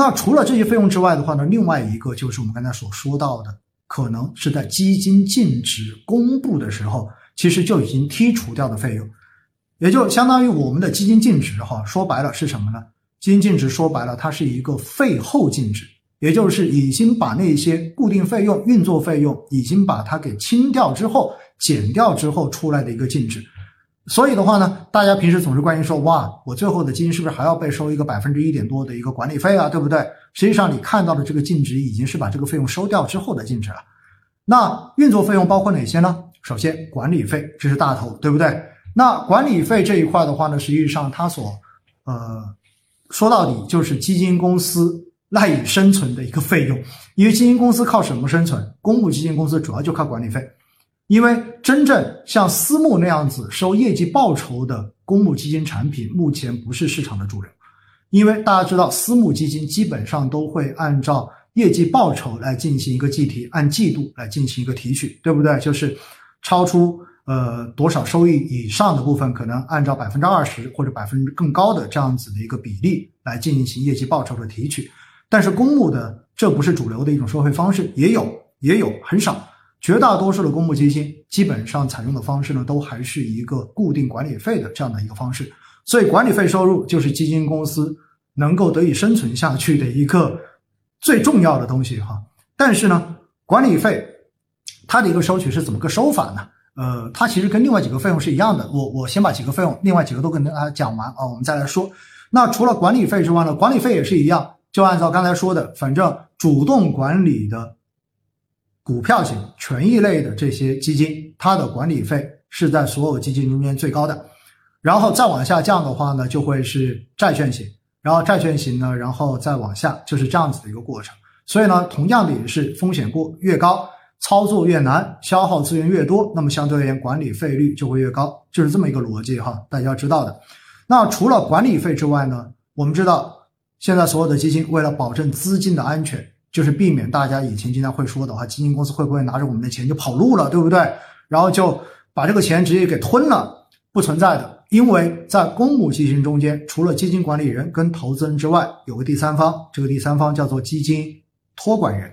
那除了这些费用之外的话呢，另外一个就是我们刚才所说到的，可能是在基金净值公布的时候，其实就已经剔除掉的费用，也就相当于我们的基金净值哈，说白了是什么呢？基金净值说白了，它是一个费后净值，也就是已经把那些固定费用、运作费用已经把它给清掉之后，减掉之后出来的一个净值。所以的话呢，大家平时总是关心说，哇，我最后的基金是不是还要被收一个百分之一点多的一个管理费啊，对不对？实际上你看到的这个净值已经是把这个费用收掉之后的净值了。那运作费用包括哪些呢？首先管理费，这是大头，对不对？那管理费这一块的话呢，实际上它所呃说到底就是基金公司赖以生存的一个费用，因为基金公司靠什么生存？公募基金公司主要就靠管理费。因为真正像私募那样子收业绩报酬的公募基金产品，目前不是市场的主流。因为大家知道，私募基金基本上都会按照业绩报酬来进行一个计提，按季度来进行一个提取，对不对？就是超出呃多少收益以上的部分，可能按照百分之二十或者百分之更高的这样子的一个比例来进行业绩报酬的提取。但是公募的这不是主流的一种收费方式，也有也有很少。绝大多数的公募基金基本上采用的方式呢，都还是一个固定管理费的这样的一个方式，所以管理费收入就是基金公司能够得以生存下去的一个最重要的东西哈。但是呢，管理费它的一个收取是怎么个收法呢？呃，它其实跟另外几个费用是一样的。我我先把几个费用，另外几个都跟大家讲完啊，我们再来说。那除了管理费之外呢，管理费也是一样，就按照刚才说的，反正主动管理的。股票型、权益类的这些基金，它的管理费是在所有基金中间最高的。然后再往下降的话呢，就会是债券型，然后债券型呢，然后再往下就是这样子的一个过程。所以呢，同样的也是风险过越高，操作越难，消耗资源越多，那么相对而言管理费率就会越高，就是这么一个逻辑哈，大家要知道的。那除了管理费之外呢，我们知道现在所有的基金为了保证资金的安全。就是避免大家以前经常会说的话，基金公司会不会拿着我们的钱就跑路了，对不对？然后就把这个钱直接给吞了，不存在的。因为在公募基金中间，除了基金管理人跟投资人之外，有个第三方，这个第三方叫做基金托管人。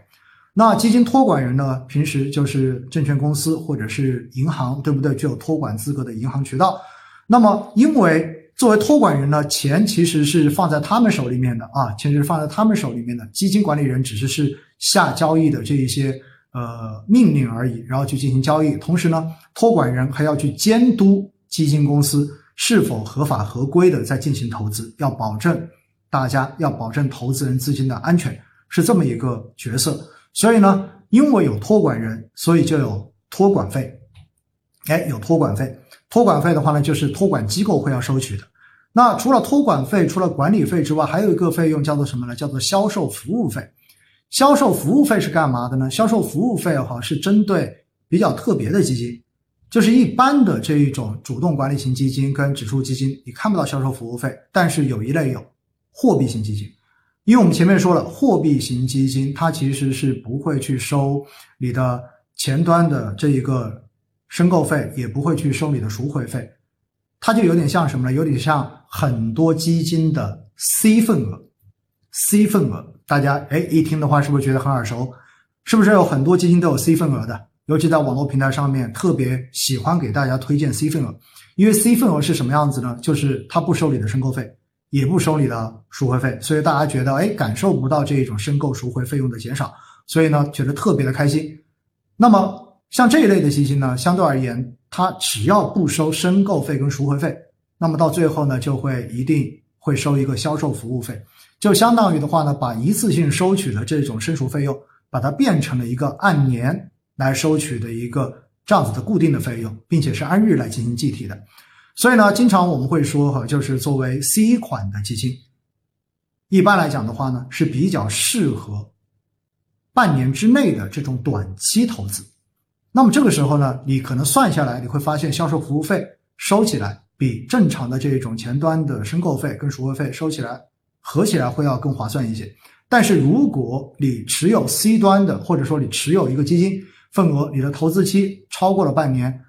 那基金托管人呢，平时就是证券公司或者是银行，对不对？具有托管资格的银行渠道。那么因为作为托管人呢，钱其实是放在他们手里面的啊，钱是放在他们手里面的。基金管理人只是是下交易的这一些呃命令而已，然后去进行交易。同时呢，托管人还要去监督基金公司是否合法合规的在进行投资，要保证大家要保证投资人资金的安全，是这么一个角色。所以呢，因为有托管人，所以就有托管费。哎，有托管费。托管费的话呢，就是托管机构会要收取的。那除了托管费、除了管理费之外，还有一个费用叫做什么呢？叫做销售服务费。销售服务费是干嘛的呢？销售服务费哈是针对比较特别的基金，就是一般的这一种主动管理型基金跟指数基金，你看不到销售服务费。但是有一类有货币型基金，因为我们前面说了，货币型基金它其实是不会去收你的前端的这一个。申购费也不会去收你的赎回费，它就有点像什么呢？有点像很多基金的 C 份额，C 份额，大家哎一听的话是不是觉得很耳熟？是不是有很多基金都有 C 份额的？尤其在网络平台上面，特别喜欢给大家推荐 C 份额，因为 C 份额是什么样子呢？就是它不收你的申购费，也不收你的赎回费，所以大家觉得哎感受不到这一种申购赎回费用的减少，所以呢觉得特别的开心。那么。像这一类的基金呢，相对而言，它只要不收申购费跟赎回费，那么到最后呢，就会一定会收一个销售服务费，就相当于的话呢，把一次性收取的这种申赎费用，把它变成了一个按年来收取的一个这样子的固定的费用，并且是按日来进行计提的。所以呢，经常我们会说哈，就是作为 C 款的基金，一般来讲的话呢，是比较适合半年之内的这种短期投资。那么这个时候呢，你可能算下来，你会发现销售服务费收起来比正常的这种前端的申购费跟赎回费收起来合起来会要更划算一些。但是如果你持有 C 端的，或者说你持有一个基金份额，你的投资期超过了半年，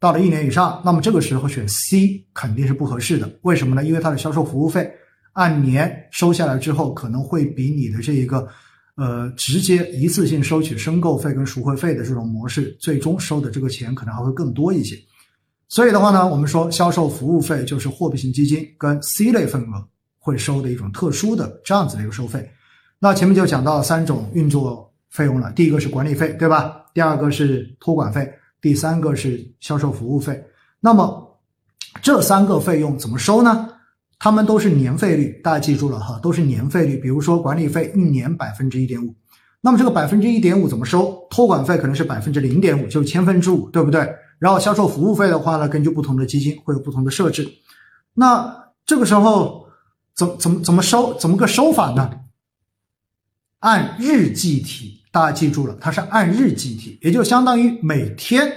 到了一年以上，那么这个时候选 C 肯定是不合适的。为什么呢？因为它的销售服务费按年收下来之后，可能会比你的这一个呃直接一次性收取申购费跟赎回费的这种模式，最终收的这个钱可能还会更多一些。所以的话呢，我们说销售服务费就是货币型基金跟 C 类份额会收的一种特殊的这样子的一个收费。那前面就讲到三种运作费用了，第一个是管理费，对吧？第二个是托管费，第三个是销售服务费。那么这三个费用怎么收呢？他们都是年费率，大家记住了哈，都是年费率。比如说管理费一年百分之一点五，那么这个百分之一点五怎么收？托管费可能是百分之零点五，就是千分之五，对不对？然后销售服务费的话呢，根据不同的基金会有不同的设置。那这个时候怎怎么怎么收？怎么个收法呢？按日计提，大家记住了，它是按日计提，也就相当于每天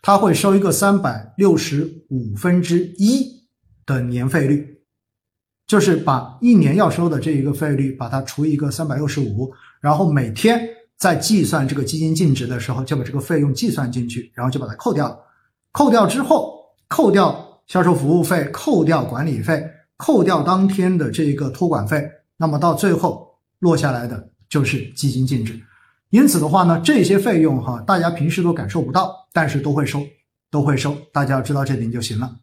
它会收一个三百六十五分之一的年费率，就是把一年要收的这一个费率，把它除一个三百六十五，然后每天在计算这个基金净值的时候，就把这个费用计算进去，然后就把它扣掉。扣掉之后，扣掉销售服务费，扣掉管理费，扣掉当天的这一个托管费，那么到最后落下来的就是基金净值。因此的话呢，这些费用哈，大家平时都感受不到，但是都会收，都会收，大家要知道这点就行了。